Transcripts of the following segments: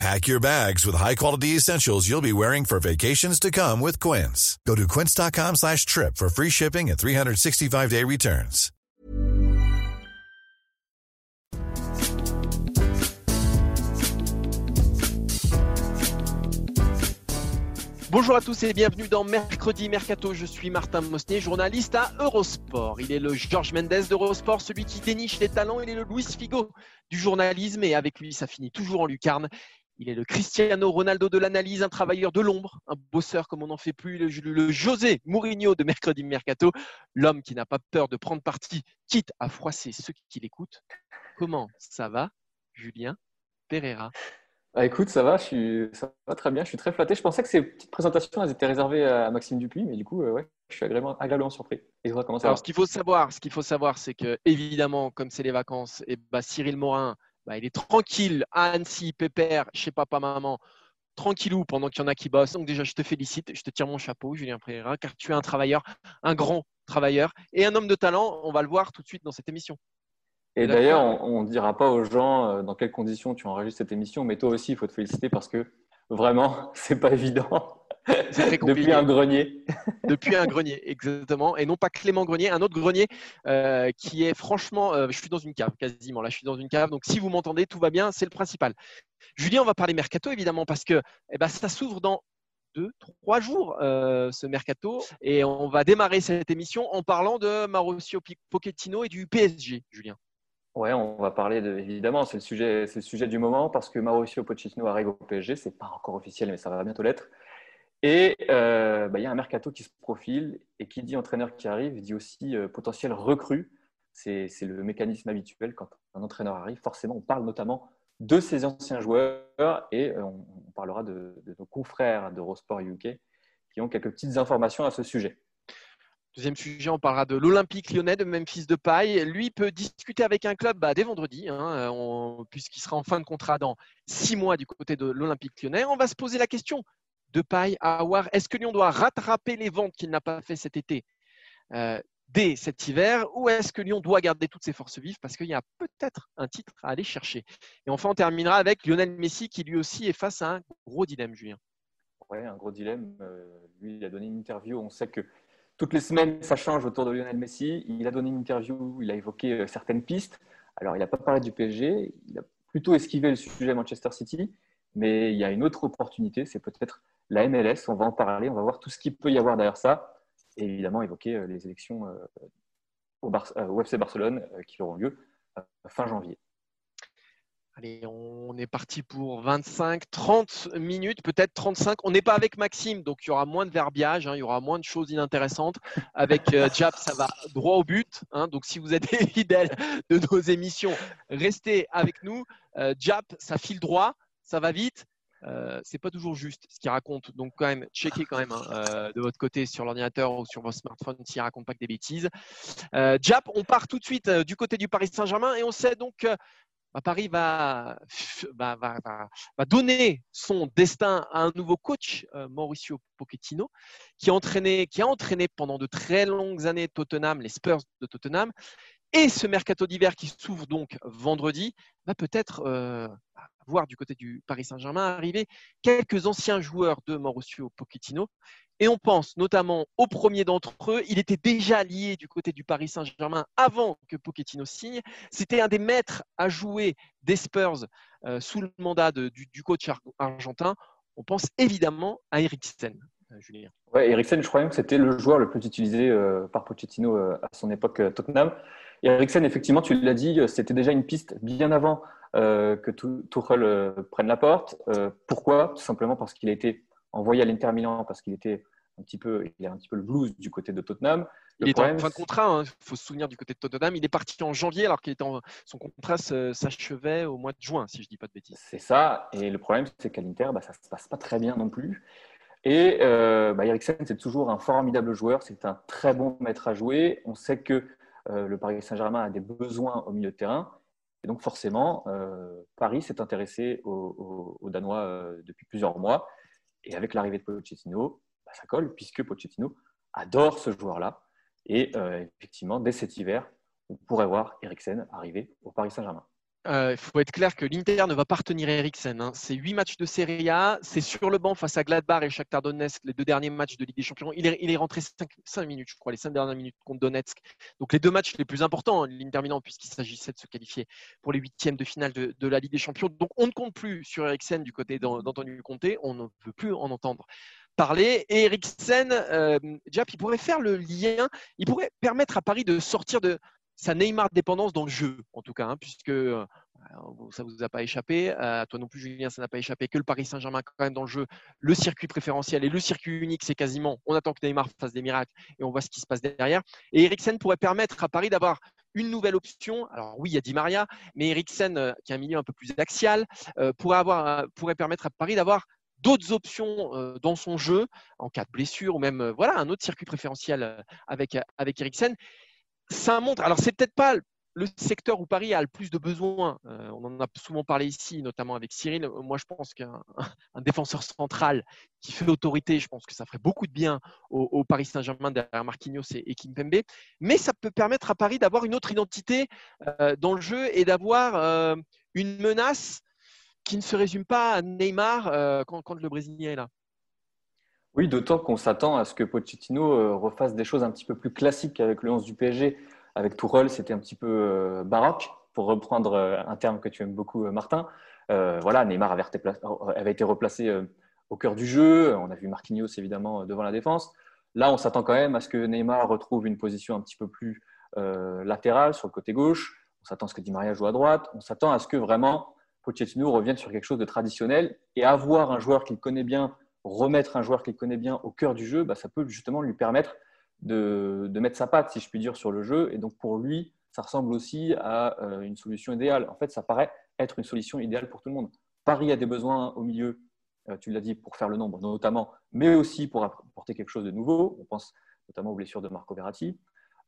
Pack your bags with high-quality essentials you'll be wearing for vacations to come with Quince. Go to quince.com slash trip for free shipping and 365-day returns. Bonjour à tous et bienvenue dans Mercredi Mercato. Je suis Martin Mosnier, journaliste à Eurosport. Il est le Georges Mendes d'Eurosport, celui qui déniche les talents. Il est le Luis Figo du journalisme et avec lui, ça finit toujours en lucarne. Il est le Cristiano Ronaldo de l'analyse, un travailleur de l'ombre, un bosseur comme on n'en fait plus, le, le, José Mourinho de Mercredi Mercato, l'homme qui n'a pas peur de prendre parti, quitte à froisser ceux qui l'écoutent. Comment ça va, Julien Pereira? Ah, écoute, ça va, je suis, ça va très bien, je suis très flatté. Je pensais que ces petites présentations elles étaient réservées à Maxime Dupuis, mais du coup, euh, ouais, je suis agréablement, agréablement surpris. Et Alors, ce qu'il faut savoir, ce qu'il faut savoir, c'est que évidemment, comme c'est les vacances, et bah, Cyril Morin, bah, il est tranquille à Annecy, pépère, chez papa, maman, tranquillou pendant qu'il y en a qui bossent. Donc déjà, je te félicite, je te tire mon chapeau, Julien Pereira, car tu es un travailleur, un grand travailleur et un homme de talent. On va le voir tout de suite dans cette émission. Et d'ailleurs, on ne dira pas aux gens euh, dans quelles conditions tu enregistres cette émission, mais toi aussi, il faut te féliciter parce que vraiment, c'est pas évident. Très Depuis un grenier. Depuis un grenier, exactement. Et non pas Clément Grenier, un autre grenier euh, qui est franchement. Euh, je suis dans une cave quasiment. Là, je suis dans une cave. Donc, si vous m'entendez, tout va bien. C'est le principal. Julien, on va parler mercato évidemment parce que eh ben, ça s'ouvre dans deux, trois jours ce mercato. Et on va démarrer cette émission en parlant de Mauricio Pochettino et du PSG, Julien. Ouais, on va parler de, évidemment, c'est le sujet, c'est le sujet du moment parce que Mauricio Pochettino arrive au PSG, c'est pas encore officiel, mais ça va bientôt l'être. Et euh, bah, il y a un mercato qui se profile et qui dit entraîneur qui arrive, dit aussi euh, potentiel recrue. C'est, le mécanisme habituel quand un entraîneur arrive. Forcément, on parle notamment de ses anciens joueurs et euh, on, parlera de, de, nos confrères d'Eurosport UK qui ont quelques petites informations à ce sujet. Deuxième sujet, on parlera de l'Olympique lyonnais de Memphis de Paille. Lui peut discuter avec un club bah, dès vendredi, hein, puisqu'il sera en fin de contrat dans six mois du côté de l'Olympique lyonnais. On va se poser la question de Paille à avoir est-ce que Lyon doit rattraper les ventes qu'il n'a pas fait cet été euh, dès cet hiver ou est-ce que Lyon doit garder toutes ses forces vives parce qu'il y a peut-être un titre à aller chercher? Et enfin, on terminera avec Lionel Messi qui lui aussi est face à un gros dilemme, Julien. Oui, un gros dilemme. Euh, lui, il a donné une interview. On sait que toutes les semaines, ça change autour de Lionel Messi. Il a donné une interview, il a évoqué euh, certaines pistes. Alors, il n'a pas parlé du PSG, il a plutôt esquivé le sujet Manchester City, mais il y a une autre opportunité, c'est peut-être la MLS. On va en parler, on va voir tout ce qu'il peut y avoir derrière ça. Et évidemment, évoquer euh, les élections euh, au, FC Barcelone qui auront lieu fin janvier. Allez, on est parti pour 25, 30 minutes, peut-être 35. On n'est pas avec Maxime, donc il y aura moins de verbiage, hein, il y aura moins de choses inintéressantes. Avec euh, Jap, ça va droit au but. Hein. donc si vous êtes fidèles de nos émissions, restez avec nous. Euh, Jap, ça file droit, ça va vite. Euh, c'est pas toujours juste ce qu'il raconte. Donc quand même, checkez quand même hein, euh, de votre côté sur l'ordinateur ou sur votre smartphone s'il raconte pas des bêtises. Jap, on part tout de suite du côté du Paris Saint-Germain et on sait donc bah, Paris va, donner son destin à un nouveau coach, euh, Mauricio Pochettino, qui a, entraîné, pendant de très longues années Tottenham, les Spurs de Tottenham. Et ce mercato d'hiver qui s'ouvre donc vendredi va peut-être euh, voir du côté du Paris Saint-Germain arriver quelques anciens joueurs de Mauricio Pochettino et on pense notamment au premier d'entre eux. Il était déjà lié du côté du Paris Saint-Germain avant que Pochettino signe. C'était un des maîtres à jouer des Spurs euh, sous le mandat du, coach argentin. On pense évidemment à Eriksen. Euh, Julien. Ouais, Eriksen, je crois que c'était le joueur le plus utilisé euh, par Pochettino à son époque Tottenham. Eriksen, effectivement, tu l'as dit, c'était déjà une piste bien avant que Tuchel prenne la porte. pourquoi? Tout simplement parce qu'il a été envoyé à l'Inter Milan parce qu'il était un petit peu, il a un petit peu le blues du côté de Tottenham. il est en fin de contrat, il hein. faut se souvenir du côté de Tottenham. Il est parti en janvier alors qu'il était en... son contrat s'achevait au mois de juin, si je ne dis pas de bêtises. C'est ça. Et le problème, c'est qu'à l'Inter, bah, ça ne se passe pas très bien non plus. Et euh, bah, Eriksen, c'est toujours un formidable joueur. C'est un très bon maître à jouer. On sait que le Paris Saint-Germain a des besoins au milieu de terrain. Et donc forcément, Paris s'est intéressé aux, Danois depuis plusieurs mois. Et avec l'arrivée de Pochettino, bah, ça colle, puisque Pochettino adore ce joueur-là. Et effectivement, dès cet hiver, on pourrait voir Eriksen arriver au Paris Saint-Germain. Euh, il faut être clair que l'Inter ne va pas retenir Eriksen. Hein. C'est huit matchs de Serie A. C'est sur le banc face à Gladbach et Shakhtar Donetsk, les deux derniers matchs de Ligue des Champions. Il est, rentré 5, minutes, je crois, les cinq dernières minutes contre Donetsk. Donc les deux matchs les plus importants, l'Inter Milan, puisqu'il s'agissait de se qualifier pour les huitièmes de finale de, la Ligue des Champions. Donc on ne compte plus sur Eriksen du côté d'Antonio Conte. On ne peut plus en entendre parler. Et Eriksen, euh, il pourrait faire le lien, il pourrait permettre à Paris de sortir de, sa Neymar dépendance dans le jeu, en tout cas, hein, puisque euh, ça ne vous a pas échappé, euh, à toi non plus Julien, ça n'a pas échappé, que le Paris Saint-Germain quand même dans le jeu, le circuit préférentiel et le circuit unique, c'est quasiment, on attend que Neymar fasse des miracles et on voit ce qui se passe derrière. Et Eriksen pourrait permettre à Paris d'avoir une nouvelle option. Alors oui, il y a Di Maria, mais Eriksen, euh, qui a un milieu un peu plus axial, pourrait permettre à Paris d'avoir d'autres options dans son jeu en cas de blessure ou même voilà un autre circuit préférentiel avec, avec Eriksen ça montre. Alors, c'est peut-être pas le secteur où Paris a le plus de besoins. Euh, on en a souvent parlé ici, notamment avec Cyril. Moi, je pense qu'un défenseur central qui fait l'autorité, je pense que ça ferait beaucoup de bien au, Paris Saint-Germain derrière Marquinhos et, et, Kimpembe. Mais ça peut permettre à Paris d'avoir une autre identité euh, dans le jeu et d'avoir euh, une menace qui ne se résume pas à Neymar quand le Brésilien est là. Oui, d'autant qu'on s'attend à ce que Pochettino euh, refasse des choses un petit peu plus classiques avec le 11 du PSG. Avec Tourelle, c'était un petit peu euh, baroque, pour reprendre euh, un terme que tu aimes beaucoup, Martin. voilà, Neymar avait été, replacé au cœur du jeu. On a vu Marquinhos, évidemment, devant la défense. Là, on s'attend quand même à ce que Neymar retrouve une position un petit peu plus latérale sur le côté gauche. On s'attend à ce que Di Maria joue à droite. On s'attend à ce que vraiment Pochettino revienne sur quelque chose de traditionnel et avoir un joueur qu'il connaît bien remettre un joueur qu'il connaît bien au cœur du jeu, bah, ça peut justement lui permettre de, mettre sa patte, si je puis dire, sur le jeu. Et donc pour lui, ça ressemble aussi à euh, une solution idéale. En fait, ça paraît être une solution idéale pour tout le monde. Paris a des besoins au milieu, euh, tu l'as dit, pour faire le nombre notamment, mais aussi pour apporter quelque chose de nouveau. On pense notamment aux blessures de Marco Verratti.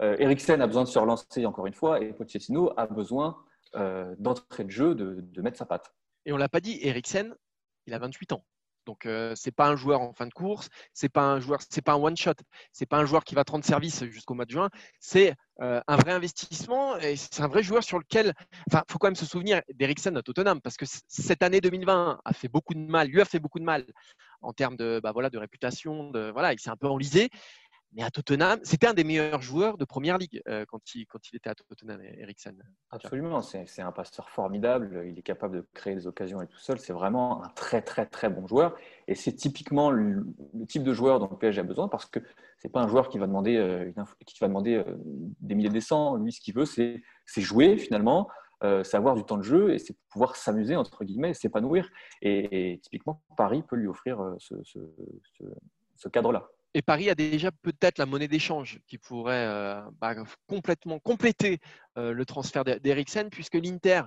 Euh, a besoin de se relancer encore une fois et Pochettino a besoin d'entrée de jeu, de, de mettre sa patte. Et on l'a pas dit, Eriksen, il a 28 ans. Donc, ce n'est pas un joueur en fin de course, c'est pas un joueur, c'est pas un one shot, c'est pas un joueur qui va te rendre service jusqu'au mois de juin. C'est un vrai investissement et c'est un vrai joueur sur lequel, enfin, faut quand même se souvenir d'Eriksen à Tottenham parce que cette année 2020 a fait beaucoup de mal, lui a fait beaucoup de mal en termes de, bah, de réputation, de voilà, il s'est un peu enlisé. Mais à Tottenham, c'était un des meilleurs joueurs de première ligue euh, quand, il, était à Tottenham, Eriksen. Absolument, c'est un passeur formidable. Il est capable de créer des occasions et tout seul. C'est vraiment un très, très, très bon joueur. Et c'est typiquement le, type de joueur dont le PSG a besoin parce que ce n'est pas un joueur qui va demander, euh, euh, des milliers de cents. Lui, ce qu'il veut, c'est jouer finalement. savoir du temps de jeu et c'est pouvoir s'amuser entre guillemets, s'épanouir. Et, typiquement, Paris peut lui offrir ce cadre-là. Et Paris a déjà peut-être la monnaie d'échange qui pourrait euh, bah, complètement compléter euh, le transfert d'Eriksen, puisque l'Inter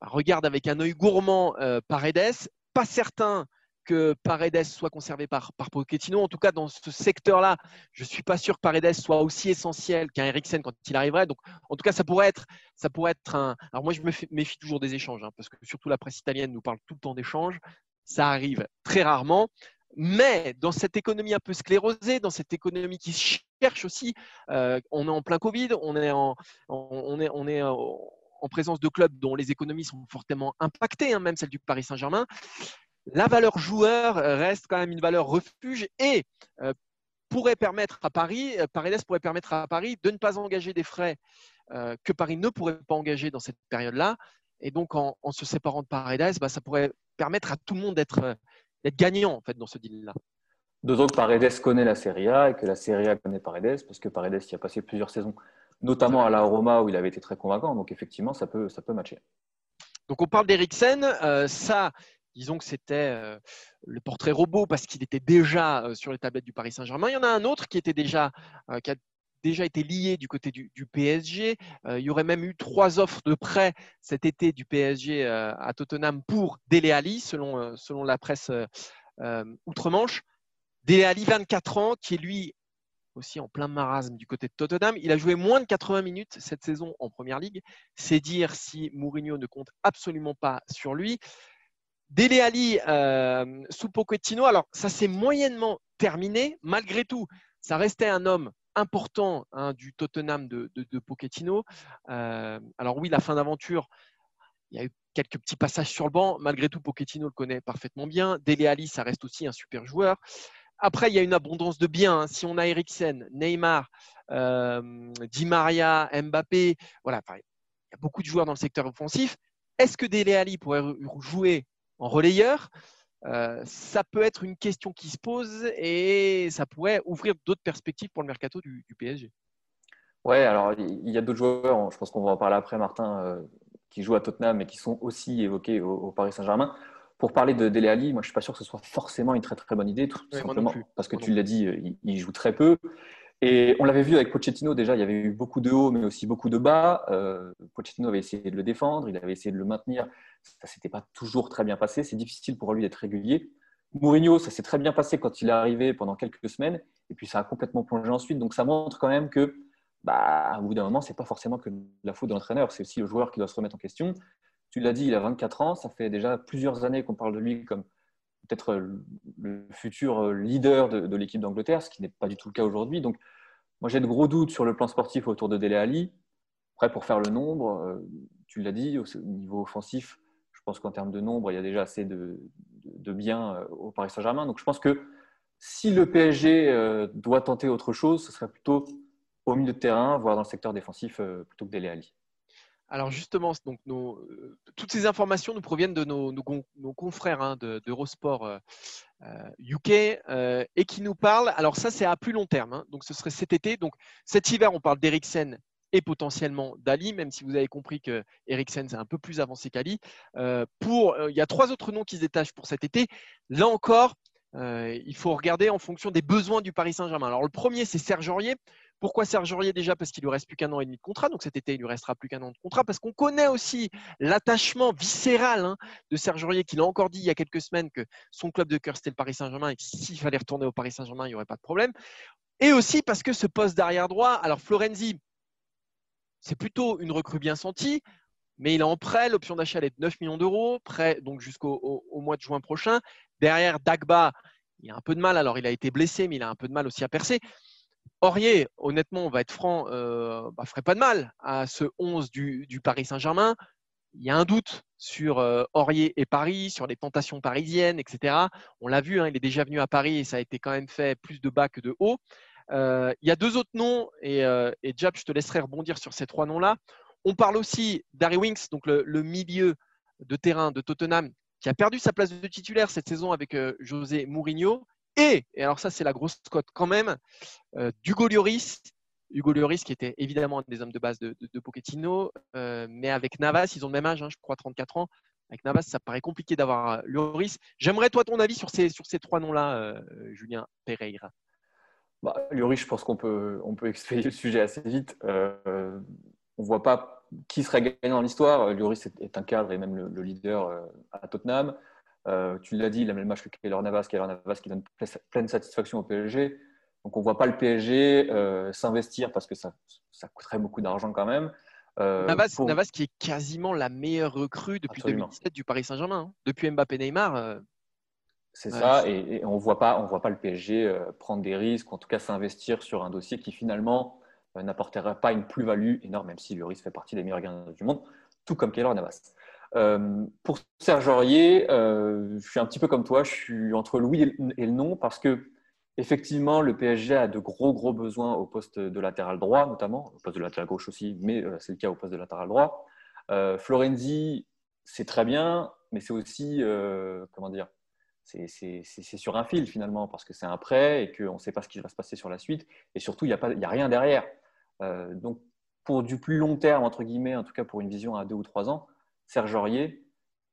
bah, regarde avec un œil gourmand euh, Paredes. Pas certain que Paredes soit conservé par, par Pochettino. En tout cas, dans ce secteur-là, je ne suis pas sûr que Paredes soit aussi essentiel qu'un Eriksen quand il arriverait. Donc, en tout cas, ça pourrait être, ça pourrait être un. Alors, moi, je me méfie toujours des échanges, hein, parce que surtout la presse italienne nous parle tout le temps d'échanges. Ça arrive très rarement. Mais dans cette économie un peu sclérosée, dans cette économie qui cherche aussi, euh, on est en plein Covid, on est euh, en présence de clubs dont les économies sont fortement impactées, hein, même celle du Paris Saint-Germain. La valeur joueur reste quand même une valeur refuge et euh, pourrait permettre à Paris, Paredes pourrait permettre à Paris de ne pas engager des frais que Paris ne pourrait pas engager dans cette période-là. Et donc, en, se séparant de Paredes, bah, ça pourrait permettre à tout le monde d'être d'être gagnant en fait dans ce deal-là. D'autant que Paredes connaît la Serie A et que la Serie A connaît Paredes, parce que Paredes y a passé plusieurs saisons, notamment à la Roma où il avait été très convaincant. Donc effectivement, ça peut, ça peut matcher. Donc on parle d'Eriksen. Euh, ça, disons que c'était euh, le portrait robot parce qu'il était déjà euh, sur les tablettes du Paris Saint-Germain. Il y en a un autre qui était déjà, qui a déjà été lié du côté du, PSG. il y aurait même eu trois offres de prêt cet été du PSG à Tottenham pour Dele selon, selon la presse outre-Manche. Dele Ali, 24 ans, qui est lui aussi en plein marasme du côté de Tottenham. Il a joué moins de 80 minutes cette saison en Première Ligue. C'est dire si Mourinho ne compte absolument pas sur lui. Dele Ali euh, sous Pochettino, alors ça s'est moyennement terminé. Malgré tout, ça restait un homme important hein, du Tottenham de, Pochettino. Euh, alors oui, la fin d'aventure, il y a eu quelques petits passages sur le banc. Malgré tout, Pochettino le connaît parfaitement bien. Dele Ali, ça reste aussi un super joueur. Après, il y a une abondance de biens. Hein. Si on a Eriksen, Neymar, euh, Di Maria, Mbappé, il y a beaucoup de joueurs dans le secteur offensif. Est-ce que Dele Ali pourrait jouer en relayeur? Euh, ça peut être une question qui se pose et ça pourrait ouvrir d'autres perspectives pour le mercato du, PSG. Ouais, alors il y a d'autres joueurs, je pense qu'on va en parler après, Martin, euh, qui jouent à Tottenham et qui sont aussi évoqués au, Paris Saint-Germain. Pour parler de Dele Ali, moi je ne suis pas sûr que ce soit forcément une très très bonne idée, tout simplement parce que tu l'as dit, euh, il, joue très peu. Et on l'avait vu avec Pochettino déjà, il y avait eu beaucoup de hauts, mais aussi beaucoup de bas. Euh, Pochettino avait essayé de le défendre, il avait essayé de le maintenir. Ça s'était pas toujours très bien passé. C'est difficile pour lui d'être régulier. Mourinho, ça s'est très bien passé quand il est arrivé pendant quelques semaines, et puis ça a complètement plongé ensuite. Donc ça montre quand même que, bah, au bout d'un moment, c'est pas forcément que la faute de l'entraîneur, c'est aussi le joueur qui doit se remettre en question. Tu l'as dit, il a 24 ans, ça fait déjà plusieurs années qu'on parle de lui comme peut-être le futur leader de, l'équipe d'Angleterre, ce qui n'est pas du tout le cas aujourd'hui. Donc, moi, j'ai de gros doutes sur le plan sportif autour de Dele Ali. Après, pour faire le nombre, euh, tu l'as dit, au niveau offensif, pense qu'en termes de nombre, il y a déjà assez de, de, biens au Paris Saint-Germain. Donc, je pense que si le PSG doit tenter autre chose, ce serait plutôt au milieu de terrain, voire dans le secteur défensif, plutôt que Dele Ali. Alors justement, donc toutes ces informations nous proviennent de nos, confrères hein, d'Eurosport UK euh, euh, euh, et qui nous parlent. Alors ça, c'est à plus long terme. Hein, donc ce serait cet été. Donc cet hiver, on parle d'Eriksen et potentiellement d'Ali, même si vous avez compris que Eriksen c'est un peu plus avancé qu'Ali. pour, il y a trois autres noms qui se détachent pour cet été. Là encore, il faut regarder en fonction des besoins du Paris Saint-Germain. Alors le premier, c'est Serge Aurier. Pourquoi Serge Aurier déjà? Parce qu'il lui reste plus qu'un an et demi de contrat. Donc cet été, il lui restera plus qu'un an de contrat. Parce qu'on connaît aussi l'attachement viscéral hein, de Serge Aurier, qu'il a encore dit il y a quelques semaines que son club de cœur, c'était le Paris Saint-Germain et que s'il fallait retourner au Paris Saint-Germain, il n'y aurait pas de problème. Et aussi parce que ce poste d'arrière droit, alors Florenzi, c'est plutôt une recrue bien sentie, mais il est en prêt. L'option d'achat est de 9 millions d'euros, prêt donc jusqu'au mois de juin prochain. Derrière, Dagba, il a un peu de mal. Alors, il a été blessé, mais il a un peu de mal aussi à percer. Aurier, honnêtement, on va être franc, euh, bah, ferait pas de mal à ce 11 du, Paris Saint-Germain. Il y a un doute sur euh, et Paris, sur les tentations parisiennes, etc. On l'a vu, hein, il est déjà venu à Paris et ça a été quand même fait plus de bas que de haut. Euh, il y a deux autres noms et, et Jab, je te laisserai rebondir sur ces trois noms-là. On parle aussi d'Harry Winks, donc le, milieu de terrain de Tottenham, qui a perdu sa place de titulaire cette saison avec José Mourinho et, alors ça c'est la grosse cote quand même, euh, d'Hugo Lloris. Hugo Lloris qui était évidemment un des hommes de base de, Pochettino, euh, mais avec Navas, ils ont le même âge, hein, je crois 34 ans. Avec Navas, ça paraît compliqué d'avoir euh, Lloris. J'aimerais toi ton avis sur ces, sur ces trois noms-là, Julien Pereira. Bah, je pense qu'on peut, on peut expliquer le sujet assez vite. on ne voit pas qui serait gagnant dans l'histoire. Lloris est, un cadre et même le leader à Tottenham. Euh, tu l'as dit, il a le même match que Keylor Navas, Keylor Navas qui donne pleine satisfaction au PSG. Donc on ne voit pas le PSG euh, s'investir parce que ça, ça coûterait beaucoup d'argent quand même. Euh, Navas, qui est quasiment la meilleure recrue depuis 2017 du Paris Saint-Germain. Hein. Depuis Mbappé Neymar. C'est ça, et, on ne voit pas le PSG prendre des risques, en tout cas s'investir sur un dossier qui finalement n'apporterait pas une plus-value énorme, même si risque fait partie des meilleurs gagnants du monde, tout comme Keylor Navas. Euh, pour Serge Aurier, euh, je suis un petit peu comme toi, je suis entre le oui et le non parce que effectivement, le PSG a de gros gros besoins au poste de latéral droit, notamment au poste de latéral gauche aussi, mais euh, c'est le cas au poste de latéral droit. Florenzi, c'est très bien, mais c'est aussi comment dire, c'est sur un fil finalement parce que c'est un prêt et qu'on ne sait pas ce qui va se passer sur la suite et surtout il n'y a, a rien derrière. donc pour du plus long terme entre guillemets, en tout cas pour une vision à deux ou trois ans Serge Aurier,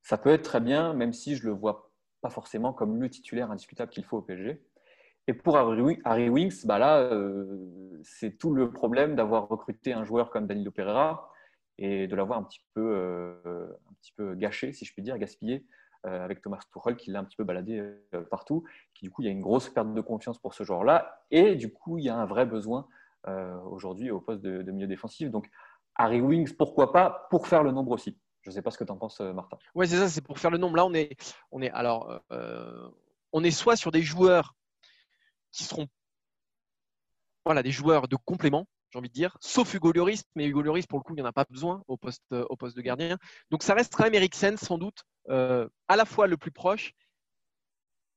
ça peut être très bien, même si je ne le vois pas forcément comme le titulaire indiscutable qu'il faut au PSG. Et pour Harry Winks, bah là, euh, c'est tout le problème d'avoir recruté un joueur comme Danilo Pereira et de l'avoir un, euh, un petit peu gâché, si je puis dire, gaspillé avec Thomas Tuchel qui l'a un petit peu baladé partout. Qui, du coup, il y a une grosse perte de confiance pour ce joueur-là. Et du coup, il y a un vrai besoin aujourd'hui au poste de, milieu défensif. Donc, Harry Wings, pourquoi pas, pour faire le nombre aussi. Je ne sais pas ce que tu en penses, Martin. Oui, c'est ça, c'est pour faire le nombre. Là, on est, on est, alors, on est soit sur des joueurs qui seront voilà, des joueurs de complément, j'ai envie de dire, sauf Hugo Lloris, mais Hugo Lloris, pour le coup, il n'y en a pas besoin au poste, euh, au poste de gardien. Donc ça reste quand même sans doute, euh, à la fois le plus proche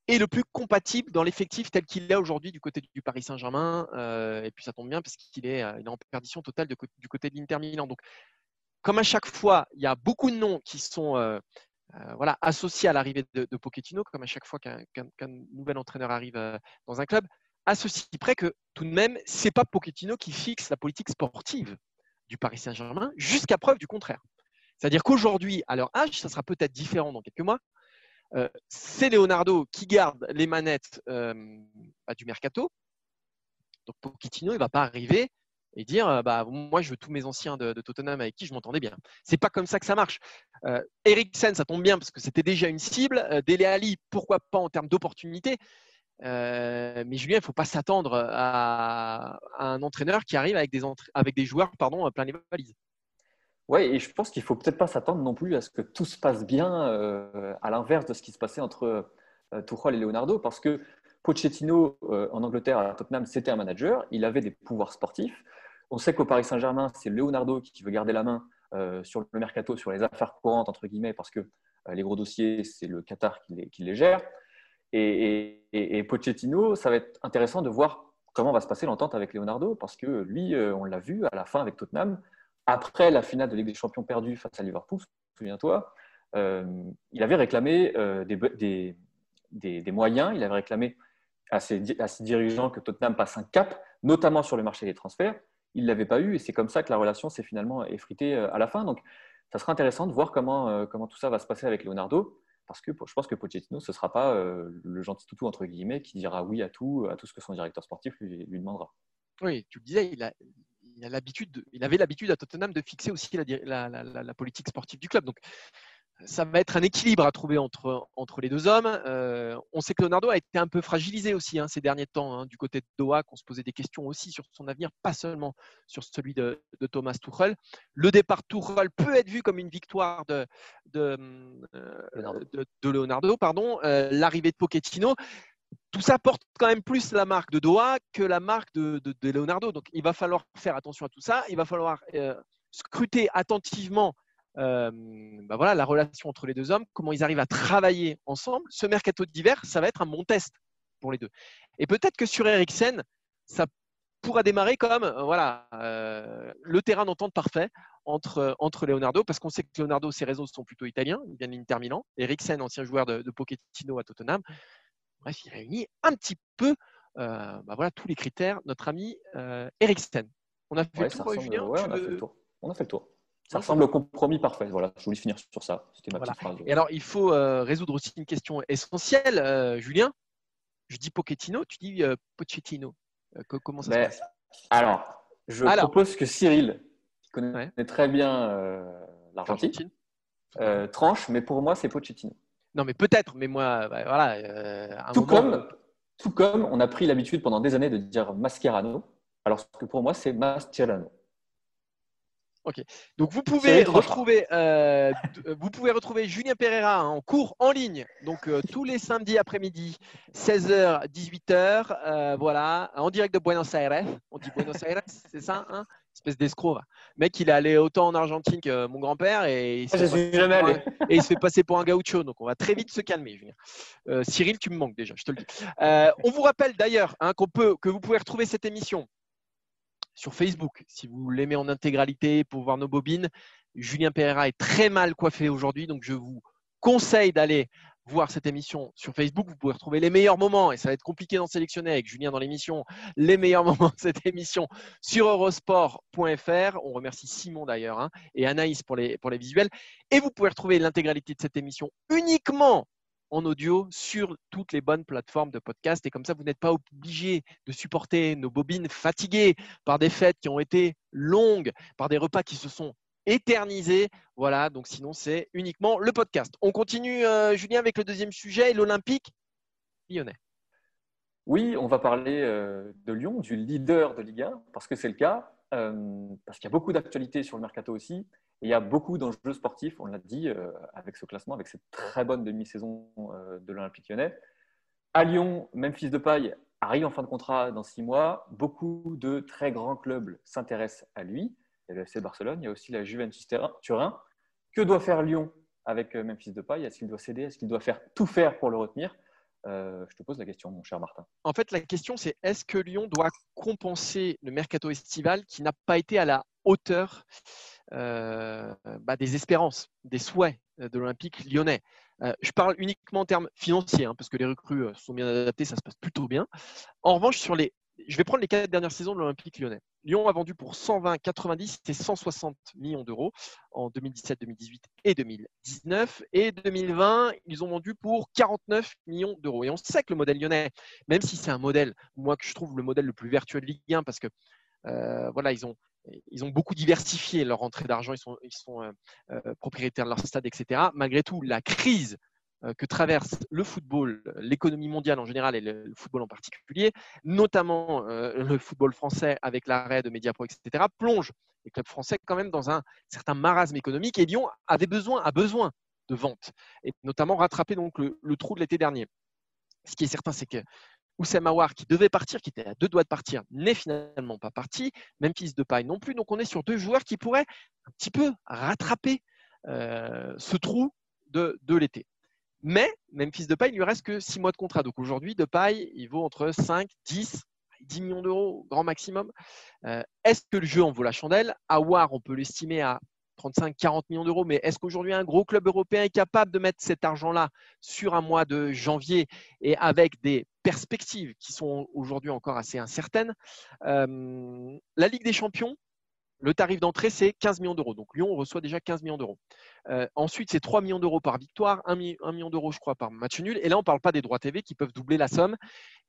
et le plus compatible dans l'effectif tel qu'il est aujourd'hui du côté du Paris Saint-Germain. Euh, et puis ça tombe bien parce qu'il est, est en perdition totale du côté de l'Inter Milan. Donc, comme à chaque fois, il y a beaucoup de noms qui sont voilà, associés à l'arrivée de, Pochettino, comme à chaque fois qu'un nouvel entraîneur arrive dans un club à ceci près que tout de même, c'est pas Pochettino qui fixe la politique sportive du Paris Saint-Germain jusqu'à preuve du contraire. C'est-à-dire qu'aujourd'hui, à leur âge, ça sera peut-être différent dans quelques mois. Euh, c'est Leonardo qui garde les manettes euh, bah, du mercato. Donc Pochettino, il ne va pas arriver et dire euh, bah, moi je veux tous mes anciens de, Tottenham avec qui je m'entendais bien. C'est pas comme ça que ça marche. Euh, Eriksen, ça tombe bien parce que c'était déjà une cible. Dele Ali, pourquoi pas en termes d'opportunité. Euh, mais Julien, il ne faut pas s'attendre à, un entraîneur qui arrive avec des, avec des joueurs pardon, plein les valises. Oui, et je pense qu'il ne faut peut-être pas s'attendre non plus à ce que tout se passe bien euh, à l'inverse de ce qui se passait entre euh, et Leonardo, parce que Pochettino en Angleterre à Tottenham, c'était un manager, il avait des pouvoirs sportifs. On sait qu'au Paris Saint-Germain, c'est Leonardo qui veut garder la main sur le mercato, sur les affaires courantes, entre guillemets, parce que les gros dossiers, c'est le Qatar qui les gère. Et, Pochettino, ça va être intéressant de voir comment va se passer l'entente avec Leonardo, parce que lui, euh, on l'a vu à la fin avec Tottenham, après la finale de Ligue des Champions perdue face à Liverpool, souviens-toi, euh, il avait réclamé euh, des, moyens, il avait réclamé à ses, dirigeants que Tottenham passe un cap, notamment sur le marché des transferts. Il ne l'avait pas eu et c'est comme ça que la relation s'est finalement effritée à la fin. Donc, ça sera intéressant de voir comment, tout ça va se passer avec Leonardo parce que je pense que Pochettino, ce ne sera pas euh, le gentil toutou, entre guillemets, qui dira oui à tout, à tout ce que son directeur sportif lui, demandera. Oui, tu le disais, il, a, il, a il avait l'habitude à Tottenham de fixer aussi la, la, politique sportive du club. Donc, ça va être un équilibre à trouver entre, entre les deux hommes. Euh, on sait que Leonardo a été un peu fragilisé aussi hein, ces derniers temps hein, du côté de Doha, qu'on se posait des questions aussi sur son avenir, pas seulement sur celui de, Thomas Tuchel. Le départ Tuchel peut être vu comme une victoire de, de, euh, Leonardo. pardon. Euh, l'arrivée de Pochettino, tout ça porte quand même plus la marque de Doha que la marque de, Leonardo. Donc il va falloir faire attention à tout ça. Il va falloir scruter attentivement euh, bah voilà, la relation entre les deux hommes, comment ils arrivent à travailler ensemble. Ce mercato d'hiver, ça va être un bon test pour les deux. Et peut-être que sur Eriksen, ça pourra démarrer comme euh, voilà, euh, le terrain d'entente parfait entre, entre Leonardo, parce qu'on sait que Leonardo, ses réseaux sont plutôt italiens, il vient de l'Inter Milan. Eriksen, ancien joueur de, Pochettino à Tottenham. Bref, il réunit un petit peu bah voilà, tous les critères, notre ami Eriksen. On a fait, le tour, on a fait le tour. On a fait le tour. Ça ressemble au compromis parfait. Voilà, je voulais finir sur ça. C'était ma petite phrase. Et alors, il faut euh, résoudre aussi une question essentielle, euh, Julien. Je dis Pochettino, tu dis euh, Pochettino. comment ça se passe? Alors, je propose que Cyril, qui connaît très bien l'Argentine, tranche, mais pour moi, c'est Pochettino. Non, mais peut-être, mais moi, bah, voilà. tout, comme, tout comme on a pris l'habitude pendant des années de dire Mascherano, alors que pour moi, c'est Mascherano. Ok. Donc vous pouvez retrouver, euh, euh, vous pouvez retrouver Julien Pereira en cours en ligne. Donc euh, tous les samedis après-midi, 16h, 18h, voilà, en direct de Buenos Aires. On dit Buenos Aires, c'est ça, hein? Espèce d'escroc. Mec, il est allé autant en Argentine que mon grand-père et il, et il se fait passer pour un gaucho. Donc on va très vite se calmer, Julien. Cyril, tu me manques déjà, je te le dis. on vous rappelle d'ailleurs hein, qu'on peut, que vous pouvez retrouver cette émission sur Facebook. Si vous l'aimez en intégralité pour voir nos bobines, Julien Pereira est très mal coiffé aujourd'hui, donc je vous conseille d'aller voir cette émission sur Facebook. Vous pouvez retrouver les meilleurs moments, et ça va être compliqué d'en sélectionner avec Julien dans l'émission, les meilleurs moments de cette émission sur eurosport.fr. On remercie Simon d'ailleurs hein, et Anaïs pour les, pour les visuels. Et vous pouvez retrouver l'intégralité de cette émission uniquement en audio sur toutes les bonnes plateformes de podcast. Et comme ça, vous n'êtes pas obligé de supporter nos bobines fatiguées par des fêtes qui ont été longues, par des repas qui se sont éterniser. Voilà, donc sinon, c'est uniquement le podcast. On continue, euh, Julien, avec le deuxième sujet, l'Olympique lyonnais. Oui, on va parler euh, de Lyon, du leader de Ligue 1, parce que c'est le cas, euh, parce qu'il y a beaucoup d'actualités sur le mercato aussi, et il y a beaucoup d'enjeux sportifs, on l'a dit, avec ce classement, avec cette très bonne demi-saison de l'Olympique lyonnais. À Lyon, Memphis de Paille arrive en fin de contrat dans six mois. Beaucoup de très grands clubs s'intéressent à lui. Il y a le FC Barcelone, il y a aussi la Juventus Turin. Que doit faire Lyon avec euh, Memphis Depay? Est-ce qu'il doit céder? Est-ce qu'il doit faire tout faire pour le retenir? Euh, je te pose la question, mon cher Martin. En fait, la question, c'est est-ce que Lyon doit compenser le mercato estival qui n'a pas été à la hauteur euh, bah, des espérances, des souhaits de l'Olympique lyonnais? Je parle uniquement en termes financiers, hein, parce que les recrues sont bien adaptées, ça se passe plutôt bien. En revanche, sur les je vais prendre les quatre dernières saisons de l'Olympique lyonnais. Lyon a vendu pour 120, 90 et 160 millions d'euros en 2017, 2018 et 2019. Et 2020, ils ont vendu pour 49 millions d'euros. Et on sait que le modèle lyonnais, même si c'est un modèle, moi que je trouve le modèle le plus vertueux de Ligue 1, parce que euh, voilà, ils ont, beaucoup diversifié leur entrée d'argent, ils sont, euh, euh, propriétaires de leur stade, etc. Malgré tout, la crise que traverse le football, l'économie mondiale en général et le football en particulier, notamment euh, le football français avec l'arrêt de Mediapro, etc., plonge les clubs français quand même dans un certain marasme économique et Lyon avait besoin, a besoin de ventes et notamment rattraper donc le, trou de l'été dernier. Ce qui est certain, c'est que Oussem Aouar, qui devait partir, qui était à deux doigts de partir, n'est finalement pas parti. Memphis de paille non plus. Donc on est sur deux joueurs qui pourraient un petit peu rattraper euh, ce trou de l'été. Mais Memphis Depay, il lui reste que 6 mois de contrat. Donc aujourd'hui, Depay, il vaut entre 5, 10, 10 millions d'euros, grand maximum. Euh, est-ce que le jeu en vaut la chandelle? Awar, on peut l'estimer à 35, 40 millions d'euros, mais est-ce qu'aujourd'hui un gros club européen est capable de mettre cet argent-là sur un mois de janvier et avec des perspectives qui sont aujourd'hui encore assez incertaines? Euh, La Ligue des Champions, le tarif d'entrée, c'est 15 millions d'euros. Donc Lyon reçoit déjà 15 millions d'euros. Euh, ensuite, c'est 3 millions d'euros par victoire, 1, million d'euros, je crois, par match nul. Et là, on ne parle pas des droits TV qui peuvent doubler la somme.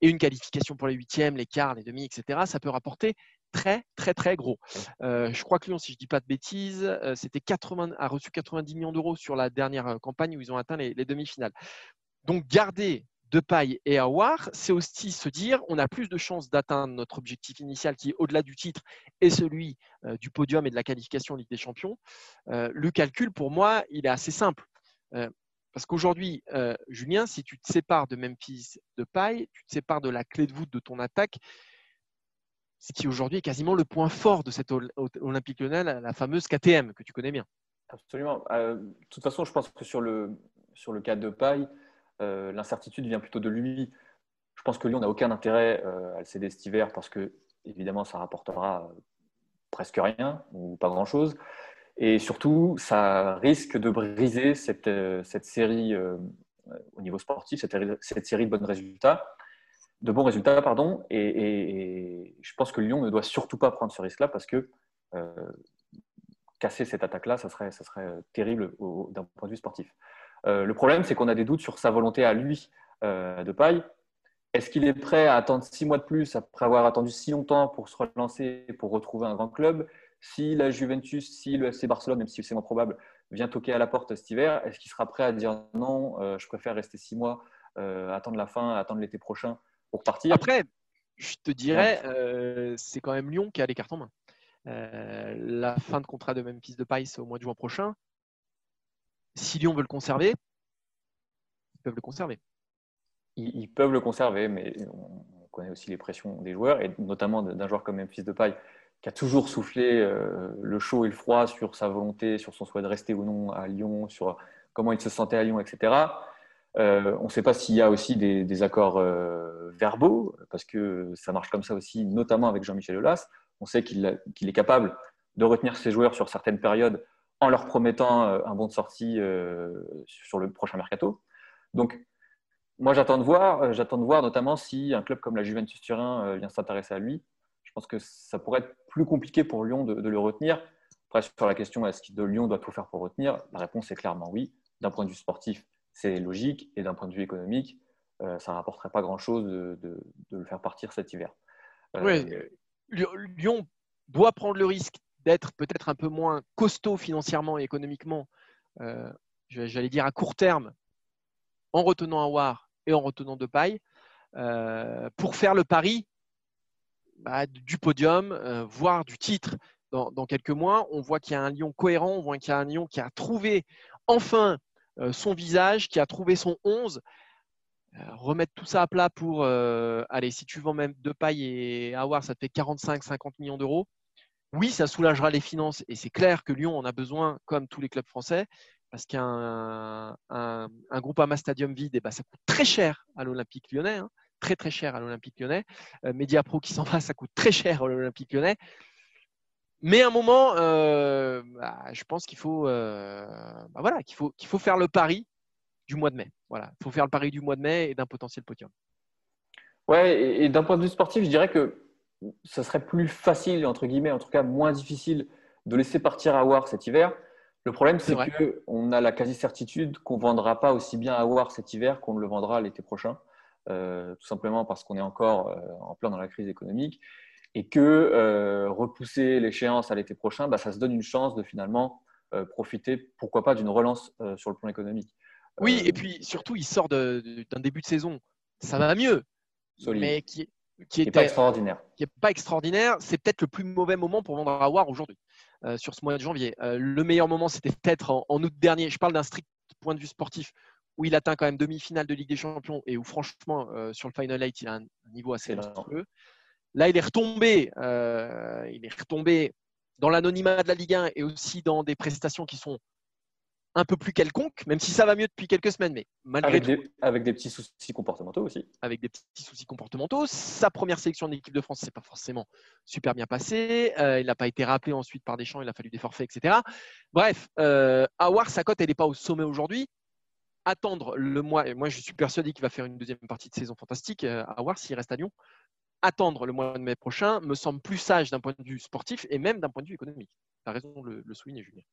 Et une qualification pour les huitièmes, les quarts, les demi, etc. Ça peut rapporter très, très, très gros. Euh, je crois que Lyon, si je ne dis pas de bêtises, euh, c'était 80, a reçu 90 millions d'euros sur la dernière campagne où ils ont atteint les demi-finales. Donc, garder de paille et Awar, c'est aussi se dire on a plus de chances d'atteindre notre objectif initial qui est au-delà du titre et celui euh, du podium et de la qualification Ligue des Champions. Euh, le calcul, pour moi, il est assez simple. Euh, parce qu'aujourd'hui, Julien, si tu te sépares de Memphis de paille, tu te sépares de la clé de voûte de ton attaque, ce qui aujourd'hui est quasiment le point fort de cette Olympique Lyonnais, la fameuse KTM que tu connais bien. Absolument. de toute façon, je pense que sur le, sur le cas de paille, euh, l'incertitude vient plutôt de lui. Je pense que Lyon n'a aucun intérêt euh, à le céder cet hiver parce que, évidemment, ça rapportera presque rien ou pas grand-chose. Et surtout, ça risque de briser cette, euh, série au niveau sportif, cette, série de bons résultats, de bons résultats, pardon. Et, je pense que Lyon ne doit surtout pas prendre ce risque-là parce que casser cette attaque-là, ça serait, ça serait terrible d'un point de vue sportif. Euh, le problème, c'est qu'on a des doutes sur sa volonté à lui euh, de paille. Est-ce qu'il est prêt à attendre six mois de plus après avoir attendu si longtemps pour se relancer, pour retrouver un grand club? Si la Juventus, si le FC Barcelone, même si c'est moins probable, vient toquer à la porte cet hiver, est-ce qu'il sera prêt à dire non, euh, je préfère rester six mois, attendre la fin, attendre l'été prochain pour partir? Après, je te dirais, c'est quand même Lyon qui a les cartes en main. la fin de contrat de Memphis de Paille, c'est au mois de juin prochain si Lyon veut le conserver, ils peuvent le conserver. Ils, peuvent le conserver, mais on connaît aussi les pressions des joueurs, et notamment d'un joueur comme Memphis Depay, qui a toujours soufflé euh, le chaud et le froid sur sa volonté, sur son souhait de rester ou non à Lyon, sur comment il se sentait à Lyon, etc. Euh, on ne sait pas s'il y a aussi des, accords euh, verbaux, parce que ça marche comme ça aussi, notamment avec Jean-Michel Aulas. On sait qu'il est capable de retenir ses joueurs sur certaines périodes en leur promettant euh, un bon de sortie euh, sur le prochain mercato. Donc, moi, j'attends de voir, euh, j'attends de voir notamment si un club comme la Juventus Turin vient s'intéresser à lui. Je pense que ça pourrait être plus compliqué pour Lyon de, le retenir. Après, sur la question est-ce que Lyon doit tout faire pour retenir La réponse est clairement oui. D'un point de vue sportif, c'est logique, et d'un point de vue économique, ça ne rapporterait pas grand-chose de, le faire partir cet hiver. oui, Lyon doit prendre le risque d'être peut-être un peu moins costaud financièrement et économiquement, euh, j'allais dire à court terme, en retenant Awar et en retenant de paille, euh, pour faire le pari bah, du podium, euh, voire du titre dans, quelques mois. On voit qu'il y a un lion cohérent, on voit qu'il y a un lion qui a trouvé enfin son visage, qui a trouvé son 11. remettre tout ça à plat pour, allez, si tu vends même de paille et Awar, ça te fait 45-50 millions d'euros oui, ça soulagera les finances et c'est clair que Lyon en a besoin, comme tous les clubs français, parce qu'un un, groupe Ama Stadium vide, eh ben, ça coûte très cher à l'Olympique lyonnais, hein. très très cher à l'Olympique lyonnais. Euh, Mediapro qui s'en va, ça coûte très cher à l'Olympique lyonnais. Mais à un moment, euh, bah, je pense qu'il faut, euh, bah, voilà, qu'il faut, faut faire le pari du mois de mai. Voilà, il faut faire le pari du mois de mai et d'un potentiel podium. Ouais, et d'un point de vue sportif, je dirais que ça serait plus facile, entre guillemets, en tout cas moins difficile de laisser partir Awar cet hiver. Le problème, c'est qu'on a la quasi-certitude qu'on ne vendra pas aussi bien Awar cet hiver qu'on ne le vendra l'été prochain, euh, tout simplement parce qu'on est encore euh, en plein dans la crise économique et que euh, repousser l'échéance à l'été prochain, bah, ça se donne une chance de finalement profiter, pourquoi pas, d'une relance sur le plan économique. Oui, et puis surtout, il sort d'un début de saison, ça va mieux, mais qui, qui n'est pas extraordinaire. Qui est pas extraordinaire. C'est peut-être le plus mauvais moment pour vendre à War aujourd'hui, euh, sur ce mois de janvier. Euh, le meilleur moment, c'était peut-être en, août dernier. Je parle d'un strict point de vue sportif, où il atteint quand même demi-finale de Ligue des Champions et où, franchement, euh, sur le Final 8, il a un, niveau assez monstrueux. Là, il est retombé. il est retombé dans l'anonymat de la Ligue 1 et aussi dans des prestations qui sont un peu plus quelconque, même si ça va mieux depuis quelques semaines, mais malgré avec, tout, des, avec des petits soucis comportementaux aussi. Avec des petits soucis comportementaux. Sa première sélection de l'équipe de France, c'est pas forcément super bien passé. Euh, il n'a pas été rappelé ensuite par Deschamps, il a fallu des forfaits, etc. Bref, euh, Awar, sa cote, elle n'est pas au sommet aujourd'hui. Attendre le mois, et moi je suis persuadé qu'il va faire une deuxième partie de saison fantastique, euh, Awar, s'il reste à Lyon. Attendre le mois de mai prochain me semble plus sage d'un point de vue sportif et même d'un point de vue économique. Tu as raison de le, le souligner, Julien.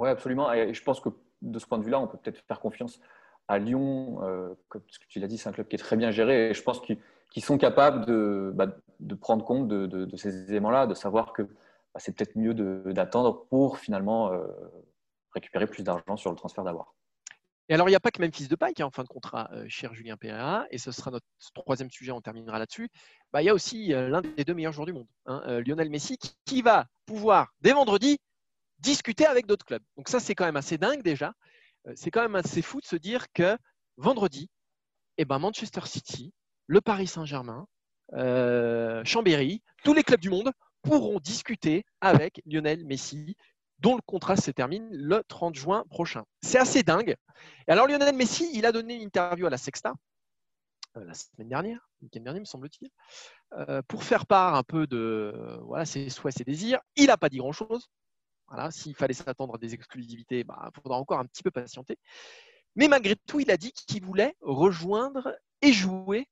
Oui, absolument. Et je pense que de ce point de vue-là, on peut peut-être faire confiance à Lyon. Euh, comme tu l'as dit, c'est un club qui est très bien géré. Et je pense qu'ils sont capables de, bah, prendre compte de, ces éléments-là, de savoir que bah, c'est peut-être mieux d'attendre pour finalement euh, récupérer plus d'argent sur le transfert d'avoir. Et alors, il n'y a pas que Memphis de Paille qui est en fin de contrat, euh, cher Julien Pereira, et ce sera notre troisième sujet, on terminera là-dessus. Bah, il y a aussi l'un des deux meilleurs joueurs du monde, hein, Lionel Messi, qui va pouvoir, dès vendredi, discuter avec d'autres clubs. Donc ça, c'est quand même assez dingue déjà. Euh, c'est quand même assez fou de se dire que vendredi, eh ben Manchester City, le Paris Saint-Germain, euh, Chambéry, tous les clubs du monde pourront discuter avec Lionel Messi, dont le contrat se termine le 30 juin prochain. C'est assez dingue. Et alors Lionel Messi, il a donné une interview à la Sexta euh, la semaine dernière, le week-end dernier, me semble-t-il, pour faire part un peu de voilà, ses souhaits, ses désirs. Il n'a pas dit grand-chose. S'il fallait s'attendre à des exclusivités, bah, il faudra encore un petit peu patienter. Mais malgré tout, il a dit qu'il voulait rejoindre et jouer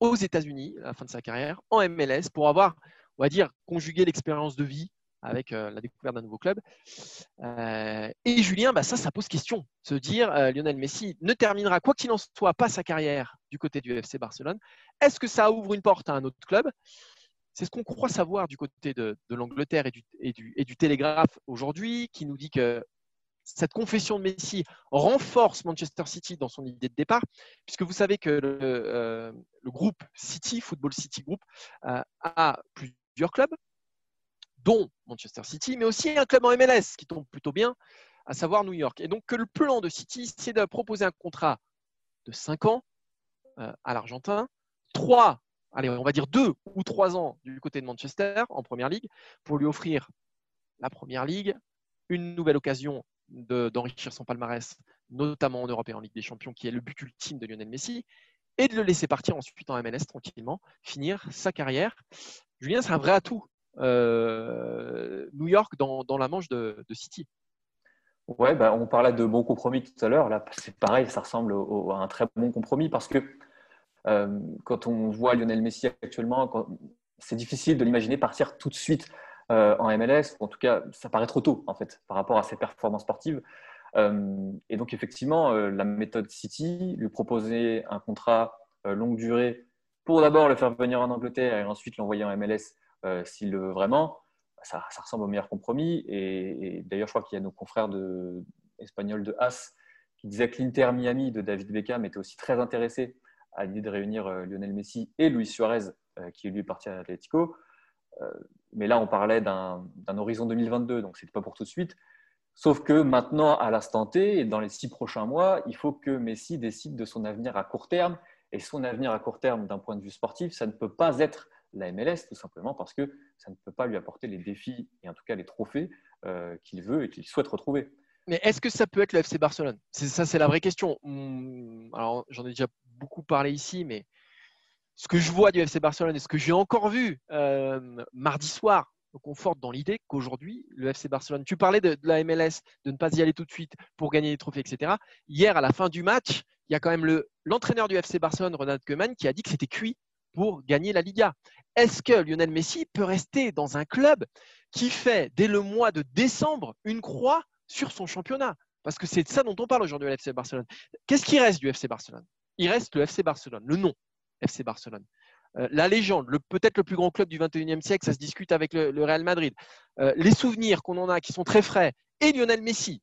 aux États-Unis à la fin de sa carrière en MLS pour avoir, on va dire, conjugué l'expérience de vie avec euh, la découverte d'un nouveau club. Euh, et Julien, bah, ça, ça pose question. Se dire, euh, Lionel Messi ne terminera, quoi qu'il en soit, pas sa carrière du côté du FC Barcelone. Est-ce que ça ouvre une porte à un autre club? C'est ce qu'on croit savoir du côté de, l'Angleterre et du, et, Télégraphe aujourd'hui, qui nous dit que cette confession de Messi renforce Manchester City dans son idée de départ, puisque vous savez que le, euh, groupe City, Football City Group, euh, a plusieurs clubs, dont Manchester City, mais aussi un club en MLS qui tombe plutôt bien, à savoir New York. Et donc que le plan de City, c'est de proposer un contrat de 5 ans euh, à l'Argentin, 3 allez, on va dire deux ou trois ans du côté de Manchester en Première Ligue pour lui offrir la Première Ligue, une nouvelle occasion d'enrichir son palmarès, notamment en Europe et en Ligue des Champions, qui est le but ultime de Lionel Messi, et de le laisser partir ensuite en MLS tranquillement, finir sa carrière. Julien, c'est un vrai atout. Euh, New York dans, la manche de, City. Ouais, bah, on parlait de bon compromis tout à l'heure. Là, c'est pareil, ça ressemble à un très bon compromis parce que quand on voit Lionel Messi actuellement, c'est difficile de l'imaginer partir tout de suite euh, en MLS. En tout cas, ça paraît trop tôt en fait par rapport à ses performances sportives. Euh, et donc effectivement, la méthode City, lui proposer un contrat longue durée pour d'abord le faire venir en Angleterre et ensuite l'envoyer en MLS s'il le veut vraiment, ça, ressemble au meilleur compromis. Et, d'ailleurs, je crois qu'il y a nos confrères espagnols de As qui disaient que l'Inter Miami de David Beckham était aussi très intéressé à l'idée de réunir Lionel Messi et Luis Suarez, qui lui est parti à l'Atlético. mais là, on parlait d'un horizon 2022, donc ce n'était pas pour tout de suite. Sauf que maintenant, à l'instant T, et dans les six prochains mois, il faut que Messi décide de son avenir à court terme. Et son avenir à court terme, d'un point de vue sportif, ça ne peut pas être la MLS, tout simplement parce que ça ne peut pas lui apporter les défis et en tout cas les trophées euh, qu'il veut et qu'il souhaite retrouver. Mais est-ce que ça peut être le FC Barcelone? Ça, c'est la vraie question. Hmm, alors, j'en ai déjà beaucoup parlé ici, mais ce que je vois du FC Barcelone et ce que j'ai encore vu euh, mardi soir me conforte dans l'idée qu'aujourd'hui, le FC Barcelone, tu parlais de, la MLS, de ne pas y aller tout de suite pour gagner des trophées, etc. Hier, à la fin du match, il y a quand même l'entraîneur du FC Barcelone, Ronald Koeman, qui a dit que c'était cuit pour gagner la Liga. Est-ce que Lionel Messi peut rester dans un club qui fait, dès le mois de décembre, une croix sur son championnat? Parce que c'est de ça dont on parle aujourd'hui au FC Barcelone. Qu'est-ce qui reste du FC Barcelone? Il reste le FC Barcelone, le nom FC Barcelone. Euh, la légende, peut-être le plus grand club du 21e siècle, ça se discute avec le, Real Madrid. Euh, les souvenirs qu'on en a qui sont très frais, et Lionel Messi.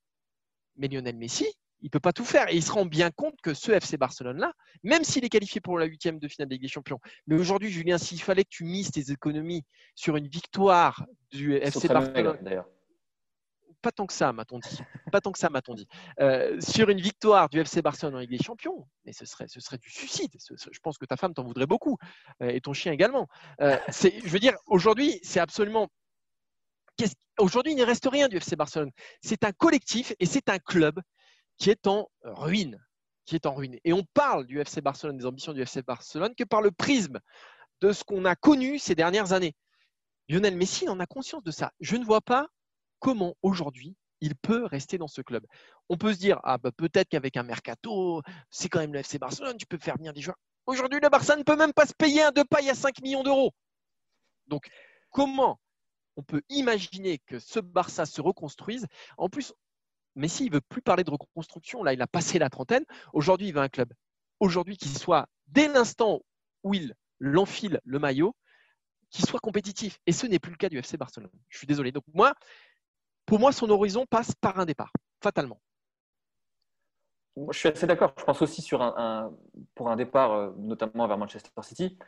Mais Lionel Messi, il ne peut pas tout faire. Et il se rend bien compte que ce FC Barcelone-là, même s'il est qualifié pour la huitième de finale de Ligue des Champions, mais aujourd'hui, Julien, s'il fallait que tu mises tes économies sur une victoire du FC Barcelone, d'ailleurs pas tant que ça, m'a-t-on dit. Pas tant que ça, m'a-t-on dit. Euh, sur une victoire du FC Barcelone en Ligue des Champions, mais ce serait, ce serait du suicide. je pense que ta femme t'en voudrait beaucoup euh, et ton chien également. Euh, je veux dire, aujourd'hui, c'est absolument. Aujourd'hui, il ne reste rien du FC Barcelone. C'est un collectif et c'est un club qui est en ruine. Qui est en ruine. Et on parle du FC Barcelone, des ambitions du FC Barcelone, que par le prisme de ce qu'on a connu ces dernières années. Lionel Messi en a conscience de ça. Je ne vois pas comment aujourd'hui il peut rester dans ce club. On peut se dire, ah bah, peut-être qu'avec un mercato, c'est quand même le FC Barcelone, tu peux faire venir des joueurs. Aujourd'hui, le Barça ne peut même pas se payer un de paille à 5 millions d'euros. Donc, comment on peut imaginer que ce Barça se reconstruise? En plus, Messi, il ne veut plus parler de reconstruction. Là, il a passé la trentaine. Aujourd'hui, il veut un club. Aujourd'hui, qui soit, dès l'instant où il l'enfile le maillot, qui soit compétitif. Et ce n'est plus le cas du FC Barcelone. Je suis désolé. Donc, moi, pour moi, son horizon passe par un départ, fatalement. Je suis assez d'accord. Je pense aussi sur un, pour un départ, euh, notamment vers Manchester City.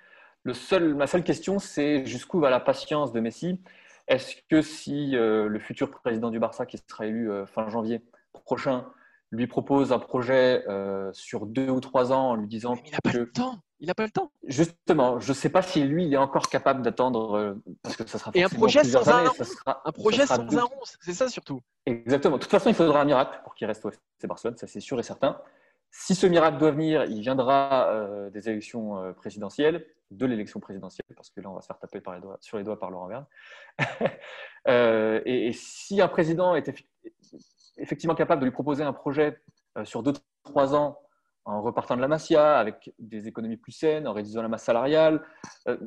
Le seul, ma seule question, c'est jusqu'où va la patience de Messi? Est-ce que si euh, le futur président du Barça, qui sera élu euh, fin janvier prochain, lui propose un projet sur deux ou trois ans en lui disant Mais il n'a pas le temps il n'a pas le temps. Justement, je ne sais pas si lui, il est encore capable d'attendre, euh, parce que ça sera Et un projet sans un, un projet sans un 11, c'est ça surtout. Exactement. De toute façon, il faudra un miracle pour qu'il reste au FC Barcelone, ça c'est sûr et certain. Si ce miracle doit venir, il viendra euh, des élections euh, présidentielles, de l'élection présidentielle, parce que là, on va se faire taper par les doigts, sur les doigts par Laurent Verne. et, et, si un président est effectivement capable de lui proposer un projet sur deux, trois ans en repartant de la Masia, avec des économies plus saines, en réduisant la masse salariale. Euh,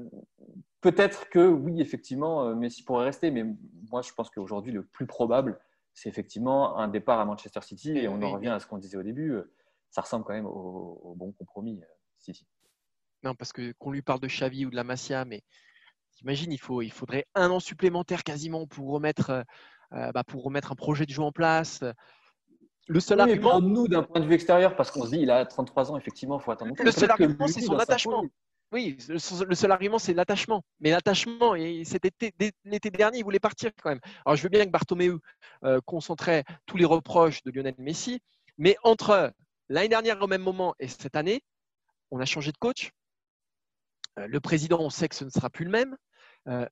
peut-être que oui, effectivement, euh, Messi pourrait rester, mais moi je pense qu'aujourd'hui le plus probable, c'est effectivement un départ à Manchester City, et on en revient à ce qu'on disait au début, euh, ça ressemble quand même au, bon compromis City. Non, parce que qu'on lui parle de Xavi ou de la Masia, mais imagine, il, faut, il faudrait un an supplémentaire quasiment pour remettre, bah, pour remettre un projet de jeu en place le seul argument. nous, d'un point de vue extérieur, parce qu'on se dit, il a 33 ans, effectivement, il faut attendre. Le seul argument, c'est son attachement. Oui, le seul argument, c'est l'attachement. Mais l'attachement, c'était l'été dernier, il voulait partir quand même. Alors, je veux bien que Bartomeu euh, concentrait tous les reproches de Lionel Messi, mais entre l'année dernière au même moment et cette année, on a changé de coach. Euh, le président, on sait que ce ne sera plus le même. Euh,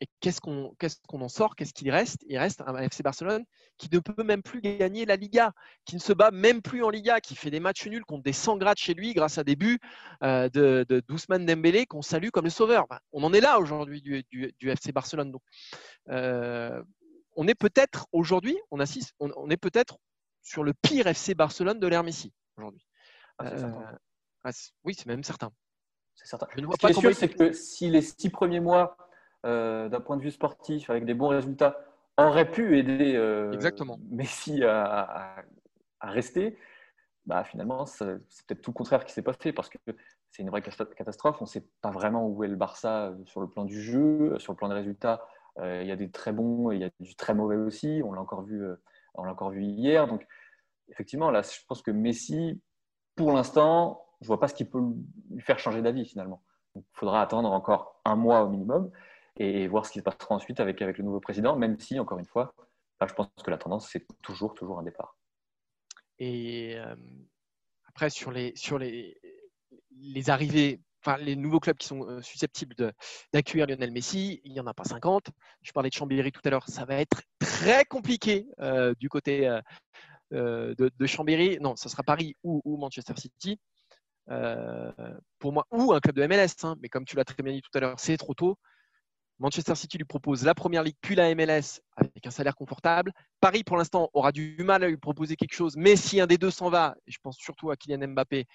et qu'est-ce qu'on en sort Qu'est-ce qu'il reste? Il reste un FC Barcelone qui ne peut même plus gagner la Liga, qui ne se bat même plus en Liga, qui fait des matchs nuls contre des 100 grades chez lui grâce à des buts euh, de, de Dousman Dembélé qu'on salue comme le sauveur. on en est là aujourd'hui du, FC Barcelone. Donc, euh, on est peut-être aujourd'hui, on assiste, on, est peut-être sur le pire FC Barcelone de l'ère Messi aujourd'hui. Ah, euh, ah, oui, c'est même certain. C'est certain. Je ne vois Ce qui est sûr, c'est que si les six premiers mois d'un point de vue sportif, avec des bons résultats, aurait pu aider euh, Messi à, rester, bah, finalement, c'est peut-être tout le contraire qui s'est passé parce que c'est une vraie catastrophe. On ne sait pas vraiment où est le Barça euh, sur le plan du jeu, sur le plan des résultats, il y a des très bons, il y a du très mauvais aussi. On l'a encore vu, on l'a encore vu hier. Donc effectivement, là, je pense que Messi, pour l'instant, je vois pas ce qui peut lui faire changer d'avis finalement. il faudra attendre encore un mois au minimum et voir ce qui se passera ensuite avec, avec le nouveau président, même si, encore une fois, je pense que la tendance, c'est toujours, toujours un départ. Et euh, après, sur les, sur les, les arrivées, enfin, les nouveaux clubs qui sont euh, susceptibles d'accueillir Lionel Messi, il n'y en a pas 50. Je parlais de Chambéry tout à l'heure, ça va être très compliqué euh, du côté de, de, Chambéry. Non, ce sera Paris ou, ou Manchester City. pour moi, ou un club de MLS, hein. mais comme tu l'as très bien dit tout à l'heure, c'est trop tôt. Manchester City lui propose la première ligue puis la MLS avec un salaire confortable. Paris, pour l'instant, aura du mal à lui proposer quelque chose, mais si un des deux s'en va, et je pense surtout à Kylian Mbappé,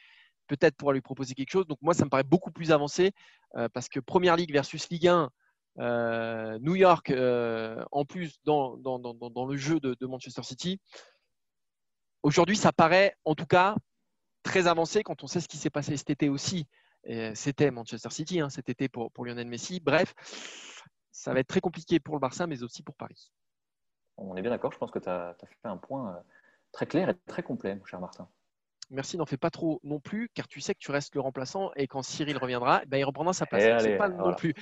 peut-être pourra lui proposer quelque chose. Donc moi, ça me paraît beaucoup plus avancé euh, parce que première ligue versus Ligue 1, euh, New York, euh, en plus dans, dans, le jeu de, Manchester City. Aujourd'hui, ça paraît en tout cas très avancé quand on sait ce qui s'est passé cet été aussi. C'était Manchester City hein, cet été pour, pour Lionel Messi. Bref, ça va être très compliqué pour le Barça, mais aussi pour Paris. On est bien d'accord, je pense que tu as, fait un point euh, très clair et très complet, mon cher Martin. Merci, n'en fais pas trop non plus, car tu sais que tu restes le remplaçant et quand Cyril reviendra, eh ben, il reprendra sa place. C'est pas non plus,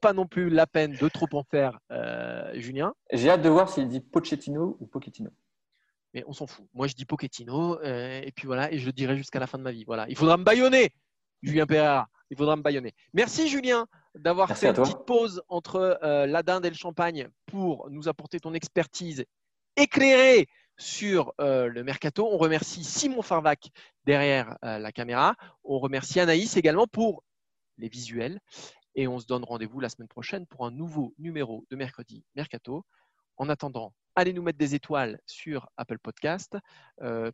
pas non plus la peine de trop en faire, euh, Julien. J'ai hâte de voir s'il dit Pochettino ou Pochettino. Mais on s'en fout. Moi, je dis Pochettino, euh, et puis voilà, et je le dirai jusqu'à la fin de ma vie. Voilà, il faudra me baïonner, Julien Pereira. Il faudra me baïonner. Merci Julien d'avoir fait une petite pause entre euh, la dinde et le champagne pour nous apporter ton expertise éclairée sur euh, le mercato. On remercie Simon Farvac derrière euh, la caméra. On remercie Anaïs également pour les visuels. Et on se donne rendez-vous la semaine prochaine pour un nouveau numéro de mercredi mercato. En attendant, allez nous mettre des étoiles sur Apple Podcast.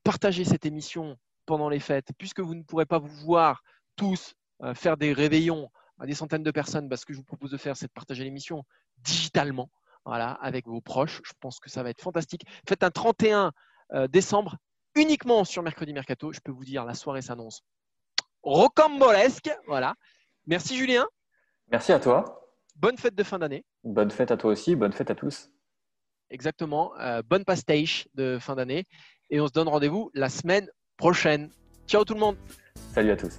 partagez cette émission pendant les fêtes, puisque vous ne pourrez pas vous voir tous faire des réveillons à des centaines de personnes, bah, ce que je vous propose de faire, c'est de partager l'émission digitalement, voilà, avec vos proches. Je pense que ça va être fantastique. Faites un 31 euh, décembre uniquement sur Mercredi Mercato. Je peux vous dire, la soirée s'annonce rocambolesque. Voilà. Merci Julien. Merci à toi. Bonne fête de fin d'année. Bonne fête à toi aussi. Bonne fête à tous. Exactement. Euh, bonne pastiche de fin d'année. Et on se donne rendez-vous la semaine prochaine. Ciao tout le monde. Salut à tous.